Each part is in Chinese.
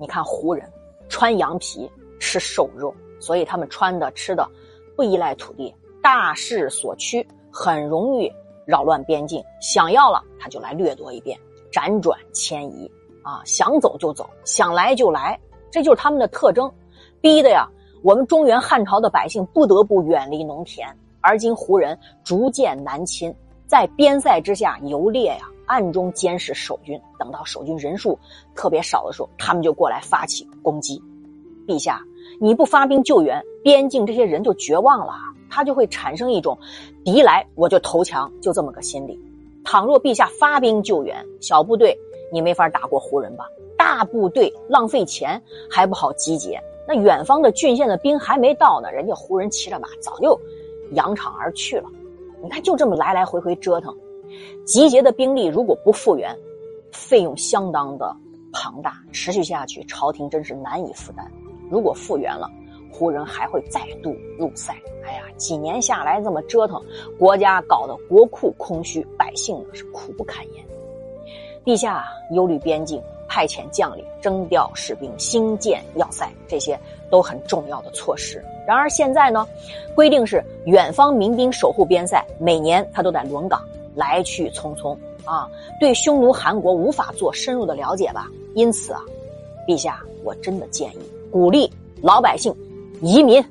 你看胡人穿羊皮吃瘦肉，所以他们穿的吃的不依赖土地，大势所趋，很容易扰乱边境。想要了他就来掠夺一遍，辗转迁移啊，想走就走，想来就来，这就是他们的特征，逼的呀。我们中原汉朝的百姓不得不远离农田，而今胡人逐渐南侵，在边塞之下游猎呀，暗中监视守军。等到守军人数特别少的时候，他们就过来发起攻击。陛下，你不发兵救援，边境这些人就绝望了，他就会产生一种敌来我就投降，就这么个心理。倘若陛下发兵救援，小部队你没法打过胡人吧？大部队浪费钱还不好集结。那远方的郡县的兵还没到呢，人家胡人骑着马早就扬长而去了。你看，就这么来来回回折腾，集结的兵力如果不复原，费用相当的庞大，持续下去，朝廷真是难以负担。如果复原了，胡人还会再度入塞。哎呀，几年下来这么折腾，国家搞得国库空虚，百姓呢是苦不堪言。陛下忧虑边境。派遣将领征调士兵、兴建要塞，这些都很重要的措施。然而现在呢，规定是远方民兵守护边塞，每年他都在轮岗，来去匆匆啊，对匈奴、韩国无法做深入的了解吧。因此啊，陛下，我真的建议鼓励老百姓移民，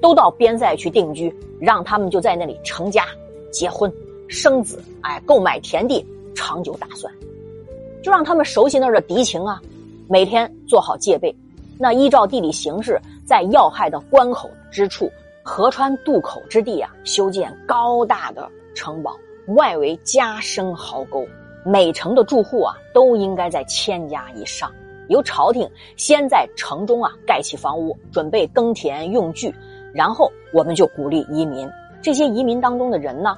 都到边塞去定居，让他们就在那里成家、结婚、生子，哎，购买田地，长久打算。就让他们熟悉那儿的敌情啊，每天做好戒备。那依照地理形势，在要害的关口之处、河川渡口之地啊，修建高大的城堡，外围加深壕沟。每城的住户啊，都应该在千家以上。由朝廷先在城中啊盖起房屋，准备耕田用具，然后我们就鼓励移民。这些移民当中的人呢，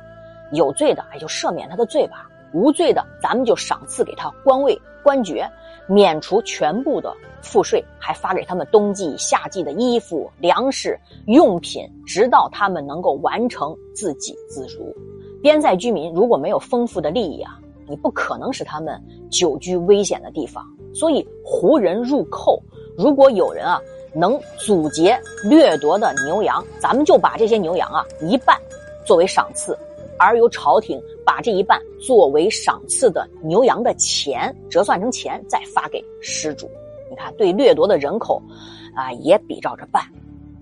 有罪的哎就赦免他的罪吧。无罪的，咱们就赏赐给他官位、官爵，免除全部的赋税，还发给他们冬季、夏季的衣服、粮食、用品，直到他们能够完成自给自足。边塞居民如果没有丰富的利益啊，你不可能使他们久居危险的地方。所以胡人入寇，如果有人啊能阻截掠夺的牛羊，咱们就把这些牛羊啊一半作为赏赐。而由朝廷把这一半作为赏赐的牛羊的钱折算成钱，再发给失主。你看，对掠夺的人口，啊，也比照着办。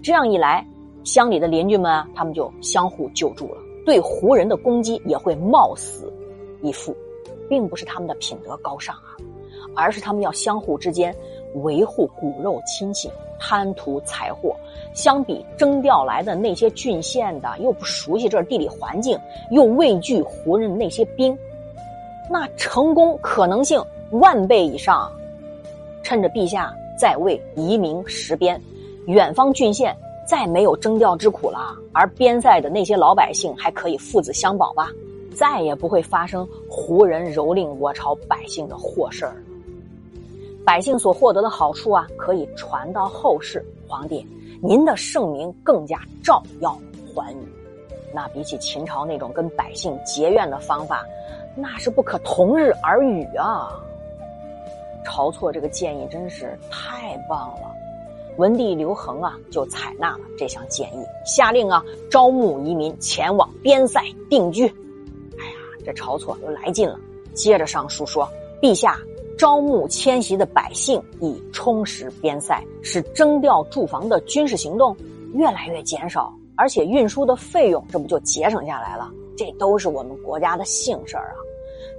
这样一来，乡里的邻居们啊他们就相互救助了。对胡人的攻击也会冒死以赴，并不是他们的品德高尚啊，而是他们要相互之间维护骨肉亲情。贪图财货，相比征调来的那些郡县的，又不熟悉这地理环境，又畏惧胡人那些兵，那成功可能性万倍以上。趁着陛下在位，移民实边，远方郡县再没有征调之苦了，而边塞的那些老百姓还可以父子相保吧，再也不会发生胡人蹂躏我朝百姓的祸事儿。百姓所获得的好处啊，可以传到后世。皇帝，您的圣明更加照耀寰宇。那比起秦朝那种跟百姓结怨的方法，那是不可同日而语啊。晁错这个建议真是太棒了。文帝刘恒啊，就采纳了这项建议，下令啊招募移民前往边塞定居。哎呀，这晁错又来劲了，接着上书说：“陛下。”招募迁徙的百姓，以充实边塞，使征调驻防的军事行动越来越减少，而且运输的费用这不就节省下来了？这都是我们国家的幸事儿啊！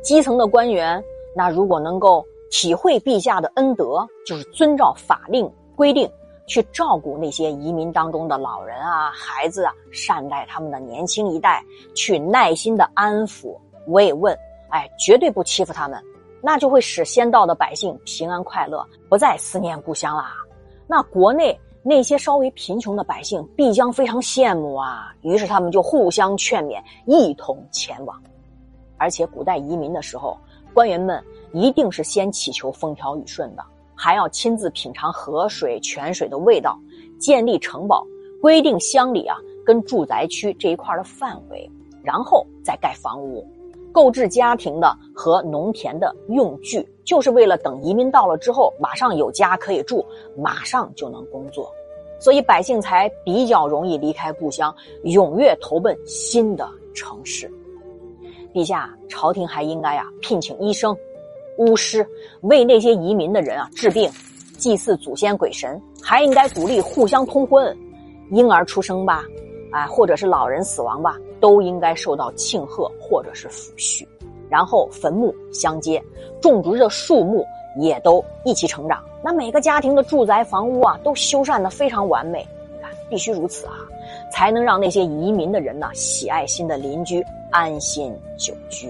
基层的官员，那如果能够体会陛下的恩德，就是遵照法令规定去照顾那些移民当中的老人啊、孩子啊，善待他们的年轻一代，去耐心的安抚、慰问，哎，绝对不欺负他们。那就会使先到的百姓平安快乐，不再思念故乡啦。那国内那些稍微贫穷的百姓必将非常羡慕啊。于是他们就互相劝勉，一同前往。而且古代移民的时候，官员们一定是先祈求风调雨顺的，还要亲自品尝河水、泉水的味道，建立城堡，规定乡里啊跟住宅区这一块的范围，然后再盖房屋。购置家庭的和农田的用具，就是为了等移民到了之后，马上有家可以住，马上就能工作，所以百姓才比较容易离开故乡，踊跃投奔新的城市。陛下，朝廷还应该呀聘请医生、巫师，为那些移民的人啊治病，祭祀祖先鬼神，还应该鼓励互相通婚，婴儿出生吧。啊，或者是老人死亡吧，都应该受到庆贺或者是抚恤，然后坟墓相接，种植的树木也都一起成长。那每个家庭的住宅房屋啊，都修缮的非常完美。你看，必须如此啊，才能让那些移民的人呢喜爱新的邻居，安心久居。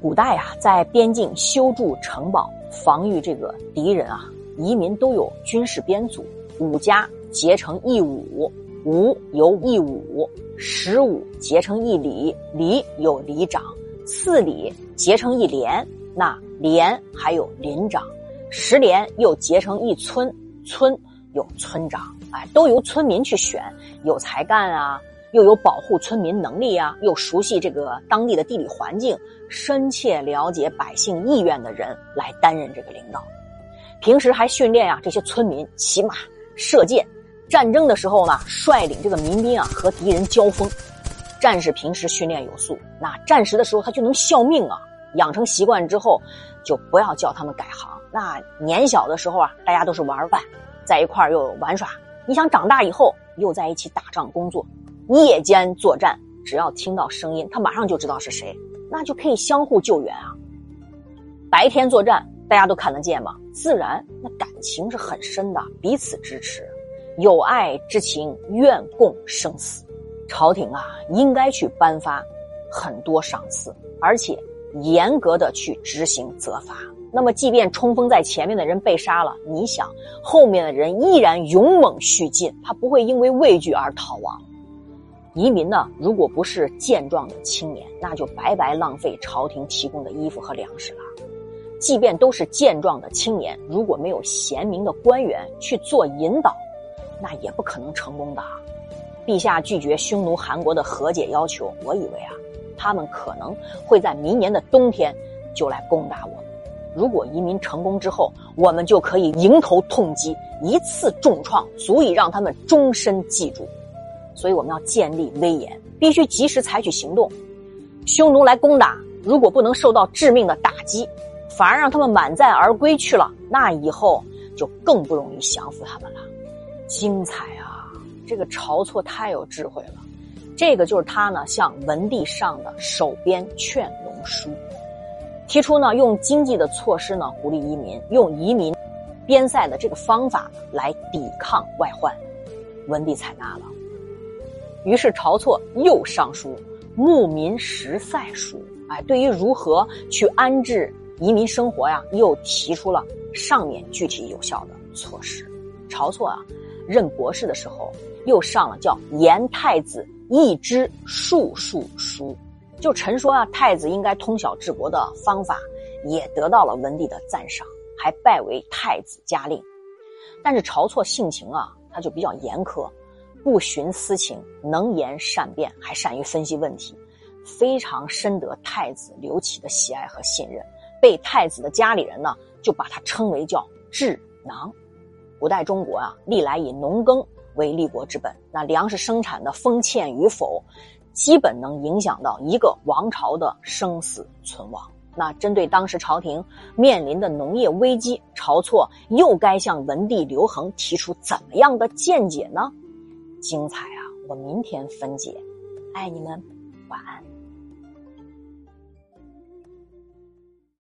古代啊，在边境修筑城堡，防御这个敌人啊，移民都有军事编组，五家结成一伍。五由一伍，十五结成一里，里有里长，四里结成一连，那连还有邻长，十连又结成一村，村有村长，哎，都由村民去选，有才干啊，又有保护村民能力啊，又熟悉这个当地的地理环境，深切了解百姓意愿的人来担任这个领导。平时还训练啊这些村民骑马、射箭。战争的时候呢，率领这个民兵啊和敌人交锋。战士平时训练有素，那战时的时候他就能效命啊。养成习惯之后，就不要叫他们改行。那年小的时候啊，大家都是玩伴，在一块儿又玩耍。你想长大以后又在一起打仗工作，夜间作战，只要听到声音，他马上就知道是谁，那就可以相互救援啊。白天作战，大家都看得见嘛，自然那感情是很深的，彼此支持。有爱之情，愿共生死。朝廷啊，应该去颁发很多赏赐，而且严格的去执行责罚。那么，即便冲锋在前面的人被杀了，你想，后面的人依然勇猛续进，他不会因为畏惧而逃亡。移民呢，如果不是健壮的青年，那就白白浪费朝廷提供的衣服和粮食了。即便都是健壮的青年，如果没有贤明的官员去做引导，那也不可能成功的。陛下拒绝匈奴、韩国的和解要求，我以为啊，他们可能会在明年的冬天就来攻打我们。如果移民成功之后，我们就可以迎头痛击，一次重创，足以让他们终身记住。所以我们要建立威严，必须及时采取行动。匈奴来攻打，如果不能受到致命的打击，反而让他们满载而归去了，那以后就更不容易降服他们了。精彩啊！这个晁错太有智慧了，这个就是他呢向文帝上的首编劝农书，提出呢用经济的措施呢鼓励移民，用移民边塞的这个方法来抵抗外患，文帝采纳了。于是晁错又上书《牧民实塞书》，哎，对于如何去安置移民生活呀，又提出了上面具体有效的措施。晁错啊。任博士的时候，又上了叫《严太子一之术数书》，就陈说啊，太子应该通晓治国的方法，也得到了文帝的赞赏，还拜为太子加令。但是晁错性情啊，他就比较严苛，不徇私情，能言善辩，还善于分析问题，非常深得太子刘启的喜爱和信任，被太子的家里人呢，就把他称为叫智囊。古代中国啊，历来以农耕为立国之本。那粮食生产的丰欠与否，基本能影响到一个王朝的生死存亡。那针对当时朝廷面临的农业危机，晁错又该向文帝刘恒提出怎么样的见解呢？精彩啊！我明天分解。爱你们，晚安。